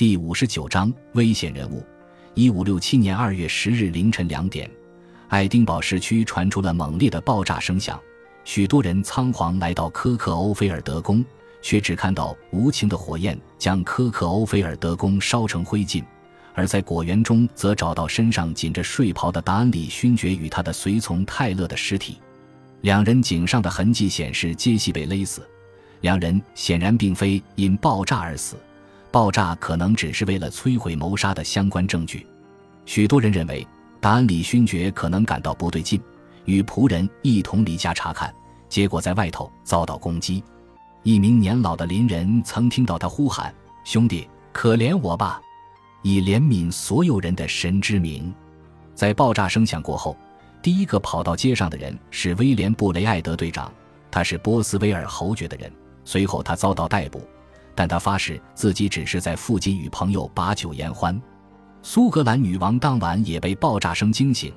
第五十九章危险人物。一五六七年二月十日凌晨两点，爱丁堡市区传出了猛烈的爆炸声响，许多人仓皇来到科克欧菲尔德宫，却只看到无情的火焰将科克欧菲尔德宫烧成灰烬。而在果园中，则找到身上紧着睡袍的达恩里勋爵与他的随从泰勒的尸体。两人颈上的痕迹显示，皆系被勒死。两人显然并非因爆炸而死，爆炸可能只是为了摧毁谋杀的相关证据。许多人认为，达安里勋爵可能感到不对劲，与仆人一同离家查看，结果在外头遭到攻击。一名年老的邻人曾听到他呼喊：“兄弟，可怜我吧！”以怜悯所有人的神之名，在爆炸声响过后，第一个跑到街上的人是威廉·布雷艾德队长，他是波斯威尔侯爵的人。随后他遭到逮捕，但他发誓自己只是在附近与朋友把酒言欢。苏格兰女王当晚也被爆炸声惊醒，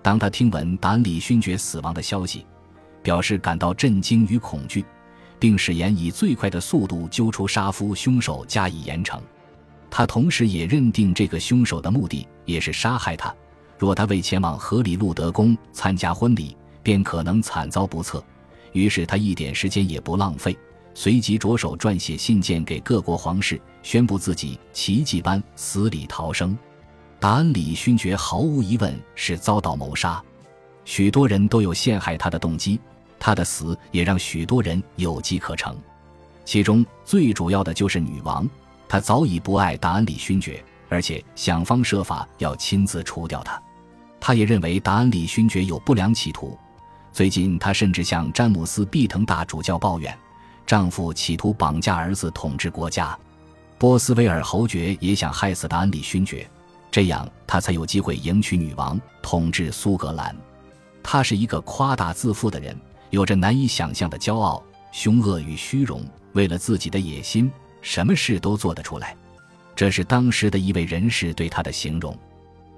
当她听闻达里勋爵死亡的消息，表示感到震惊与恐惧，并誓言以最快的速度揪出杀夫凶手加以严惩。他同时也认定这个凶手的目的也是杀害他。若他未前往荷里路德宫参加婚礼，便可能惨遭不测。于是他一点时间也不浪费，随即着手撰写信件给各国皇室，宣布自己奇迹般死里逃生。达恩里勋爵毫无疑问是遭到谋杀，许多人都有陷害他的动机。他的死也让许多人有机可乘，其中最主要的就是女王。她早已不爱达恩里勋爵，而且想方设法要亲自除掉他。他也认为达恩里勋爵有不良企图。最近，他甚至向詹姆斯·毕腾大主教抱怨，丈夫企图绑架儿子统治国家。波斯威尔侯爵也想害死达恩里勋爵，这样他才有机会迎娶女王，统治苏格兰。他是一个夸大自负的人，有着难以想象的骄傲、凶恶与虚荣，为了自己的野心。什么事都做得出来，这是当时的一位人士对他的形容。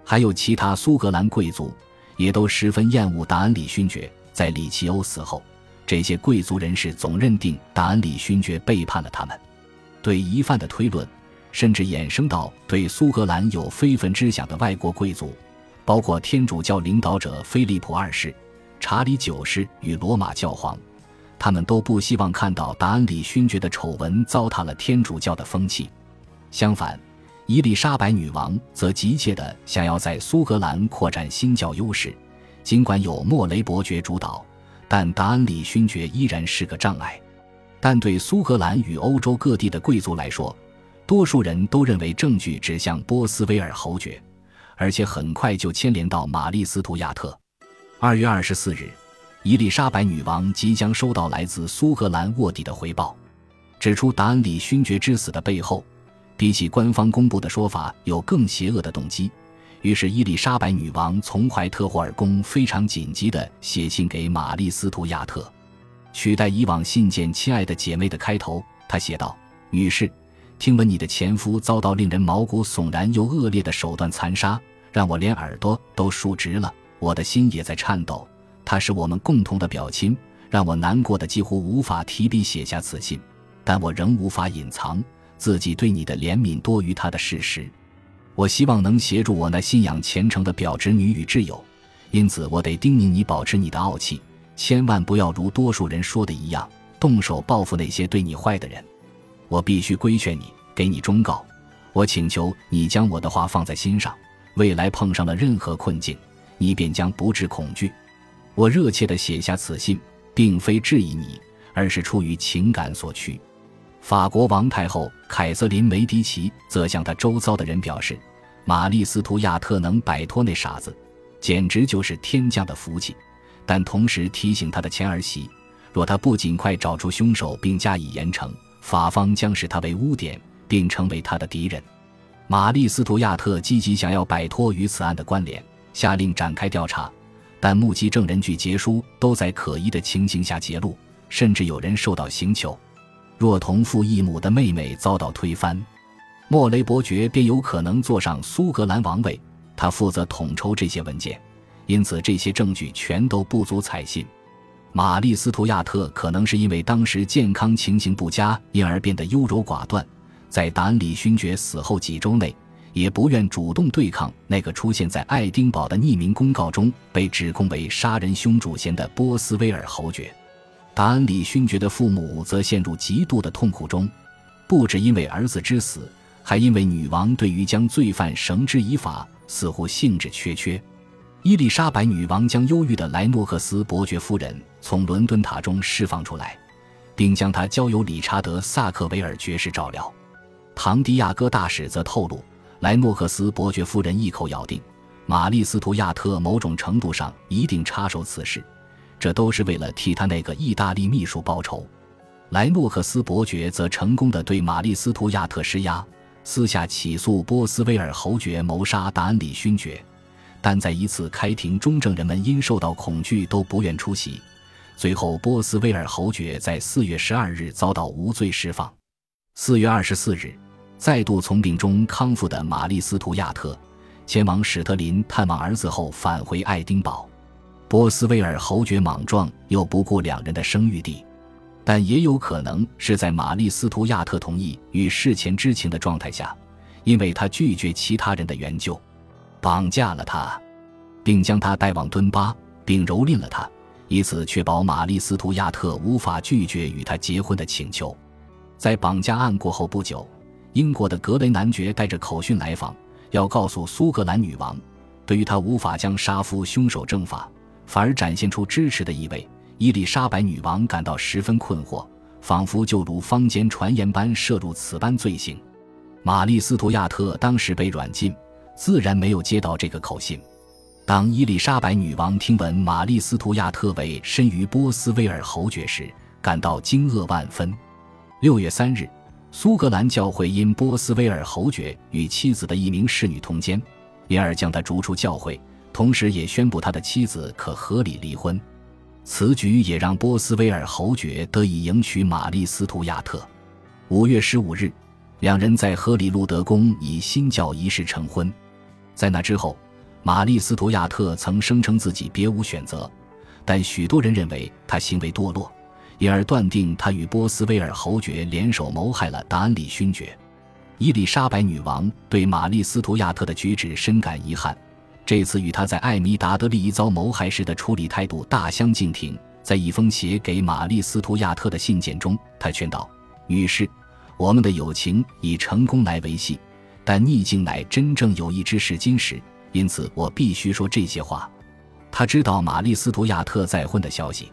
还有其他苏格兰贵族也都十分厌恶达恩里勋爵。在里奇欧死后，这些贵族人士总认定达恩里勋爵背叛了他们。对疑犯的推论，甚至衍生到对苏格兰有非分之想的外国贵族，包括天主教领导者菲利普二世、查理九世与罗马教皇。他们都不希望看到达恩里勋爵的丑闻糟蹋了天主教的风气。相反，伊丽莎白女王则急切地想要在苏格兰扩展新教优势。尽管有莫雷伯爵主导，但达恩里勋爵依然是个障碍。但对苏格兰与欧洲各地的贵族来说，多数人都认为证据指向波斯威尔侯爵，而且很快就牵连到玛丽·斯图亚特。二月二十四日。伊丽莎白女王即将收到来自苏格兰卧底的回报，指出达恩里勋爵之死的背后，比起官方公布的说法有更邪恶的动机。于是，伊丽莎白女王从怀特霍尔宫非常紧急地写信给玛丽·斯图亚特，取代以往信件“亲爱的姐妹”的开头。她写道：“女士，听闻你的前夫遭到令人毛骨悚然又恶劣的手段残杀，让我连耳朵都竖直了，我的心也在颤抖。”他是我们共同的表亲，让我难过的几乎无法提笔写下此信，但我仍无法隐藏自己对你的怜悯多于他的事实。我希望能协助我那信仰虔诚的表侄女与挚友，因此我得叮咛你保持你的傲气，千万不要如多数人说的一样动手报复那些对你坏的人。我必须规劝你，给你忠告。我请求你将我的话放在心上，未来碰上了任何困境，你便将不致恐惧。我热切地写下此信，并非质疑你，而是出于情感所趋。法国王太后凯瑟琳·梅迪奇则向她周遭的人表示，玛丽·斯图亚特能摆脱那傻子，简直就是天降的福气。但同时提醒她的前儿媳，若她不尽快找出凶手并加以严惩，法方将视她为污点，并成为她的敌人。玛丽·斯图亚特积极想要摆脱与此案的关联，下令展开调查。但目击证人据结书都在可疑的情形下揭露，甚至有人受到刑求。若同父异母的妹妹遭到推翻，莫雷伯爵便有可能坐上苏格兰王位。他负责统筹这些文件，因此这些证据全都不足采信。玛丽·斯图亚特可能是因为当时健康情形不佳，因而变得优柔寡断，在达恩里勋爵死后几周内，也不愿主动对抗那个出现在爱丁堡的匿名公告中被指控为杀人凶主嫌的波斯威尔侯爵。达恩里勋爵的父母则陷入极度的痛苦中，不只因为儿子之死，还因为女王对于将罪犯绳之以法似乎兴致缺缺。伊丽莎白女王将忧郁的莱诺克斯伯爵夫人从伦敦塔中释放出来。并将她交由理查德·萨克维尔爵士照料。唐迪亚哥大使则透露，莱诺克斯伯爵夫人一口咬定，玛丽斯图亚特某种程度上一定插手此事，这都是为了替他那个意大利秘书报仇。莱诺克斯伯爵则成功的对玛丽斯图亚特施压，私下起诉波斯威尔侯爵谋杀达恩里勋爵，但在一次开庭中，证人们因受到恐惧都不愿出席。最后，波斯威尔侯爵在四月十二日遭到无罪释放。四月二十四日，再度从病中康复的玛丽斯图亚特前往史特林探望儿子后返回爱丁堡。波斯威尔侯爵莽撞又不顾两人的生育地，但也有可能是在玛丽斯图亚特同意与事前知情的状态下，因为他拒绝其他人的援救，绑架了他，并将他带往敦巴，并蹂躏了他。以此确保玛丽斯图亚特无法拒绝与他结婚的请求。在绑架案过后不久，英国的格雷男爵带着口讯来访，要告诉苏格兰女王，对于他无法将杀夫凶手正法，反而展现出支持的意味。伊丽莎白女王感到十分困惑，仿佛就如坊间传言般涉入此般罪行。玛丽斯图亚特当时被软禁，自然没有接到这个口信。当伊丽莎白女王听闻玛丽斯图亚特为身于波斯威尔侯爵时，感到惊愕万分。六月三日，苏格兰教会因波斯威尔侯爵与妻子的一名侍女通奸，因而将他逐出教会，同时也宣布他的妻子可合理离婚。此举也让波斯威尔侯爵得以迎娶玛丽斯图亚特。五月十五日，两人在荷里路德宫以新教仪式成婚。在那之后。玛丽斯图亚特曾声称自己别无选择，但许多人认为他行为堕落，因而断定他与波斯威尔侯爵联手谋害了达恩里勋爵。伊丽莎白女王对玛丽斯图亚特的举止深感遗憾，这次与他在艾米达德利遭谋害时的处理态度大相径庭。在一封写给玛丽斯图亚特的信件中，他劝道：“女士，我们的友情以成功来维系，但逆境乃真正友谊之试金石。”因此，我必须说这些话。他知道玛丽斯图亚特再婚的消息，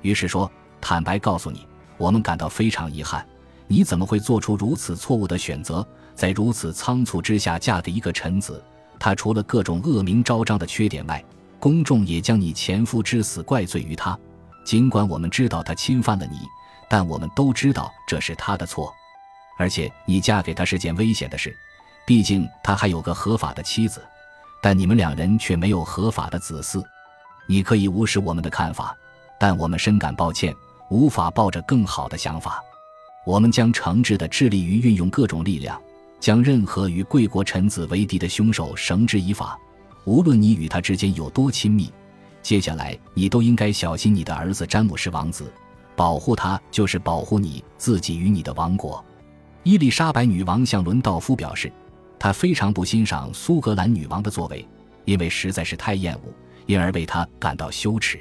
于是说：“坦白告诉你，我们感到非常遗憾。你怎么会做出如此错误的选择，在如此仓促之下嫁给一个臣子？他除了各种恶名昭彰的缺点外，公众也将你前夫之死怪罪于他。尽管我们知道他侵犯了你，但我们都知道这是他的错。而且，你嫁给他是件危险的事，毕竟他还有个合法的妻子。”但你们两人却没有合法的子嗣，你可以无视我们的看法，但我们深感抱歉，无法抱着更好的想法。我们将诚挚地致力于运用各种力量，将任何与贵国臣子为敌的凶手绳之以法，无论你与他之间有多亲密。接下来，你都应该小心你的儿子詹姆士王子，保护他就是保护你自己与你的王国。伊丽莎白女王向伦道夫表示。她非常不欣赏苏格兰女王的作为，因为实在是太厌恶，因而为他感到羞耻。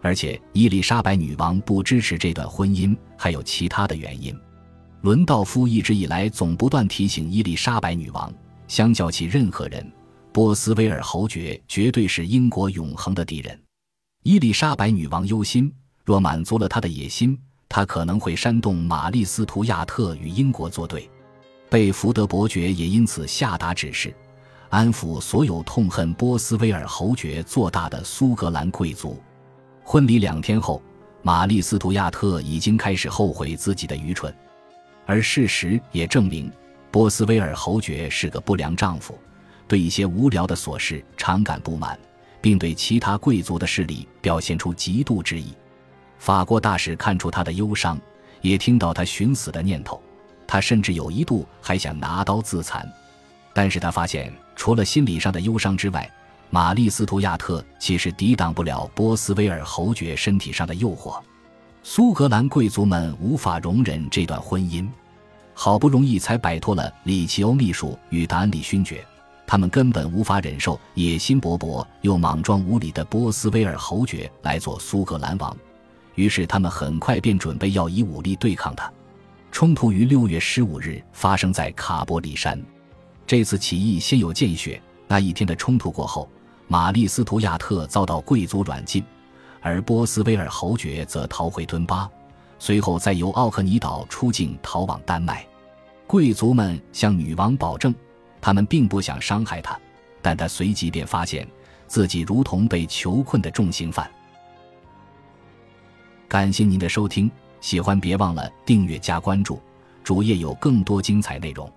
而且伊丽莎白女王不支持这段婚姻，还有其他的原因。伦道夫一直以来总不断提醒伊丽莎白女王，相较起任何人，波斯威尔侯爵绝对是英国永恒的敌人。伊丽莎白女王忧心，若满足了他的野心，他可能会煽动玛丽斯图亚特与英国作对。被福德伯爵也因此下达指示，安抚所有痛恨波斯威尔侯爵做大的苏格兰贵族。婚礼两天后，玛丽斯图亚特已经开始后悔自己的愚蠢，而事实也证明，波斯威尔侯爵是个不良丈夫，对一些无聊的琐事常感不满，并对其他贵族的势力表现出嫉妒之意。法国大使看出他的忧伤，也听到他寻死的念头。他甚至有一度还想拿刀自残，但是他发现除了心理上的忧伤之外，玛丽斯图亚特其实抵挡不了波斯威尔侯爵身体上的诱惑。苏格兰贵族们无法容忍这段婚姻。好不容易才摆脱了里奇欧秘书与达恩里勋爵，他们根本无法忍受野心勃勃又莽撞无礼的波斯威尔侯爵来做苏格兰王，于是他们很快便准备要以武力对抗他。冲突于六月十五日发生在卡伯里山。这次起义先有见血。那一天的冲突过后，玛丽斯图亚特遭到贵族软禁，而波斯威尔侯爵则逃回敦巴，随后再由奥克尼岛出境逃往丹麦。贵族们向女王保证，他们并不想伤害她，但他随即便发现自己如同被囚困的重刑犯。感谢您的收听，喜欢别忘了订阅加关注，主页有更多精彩内容。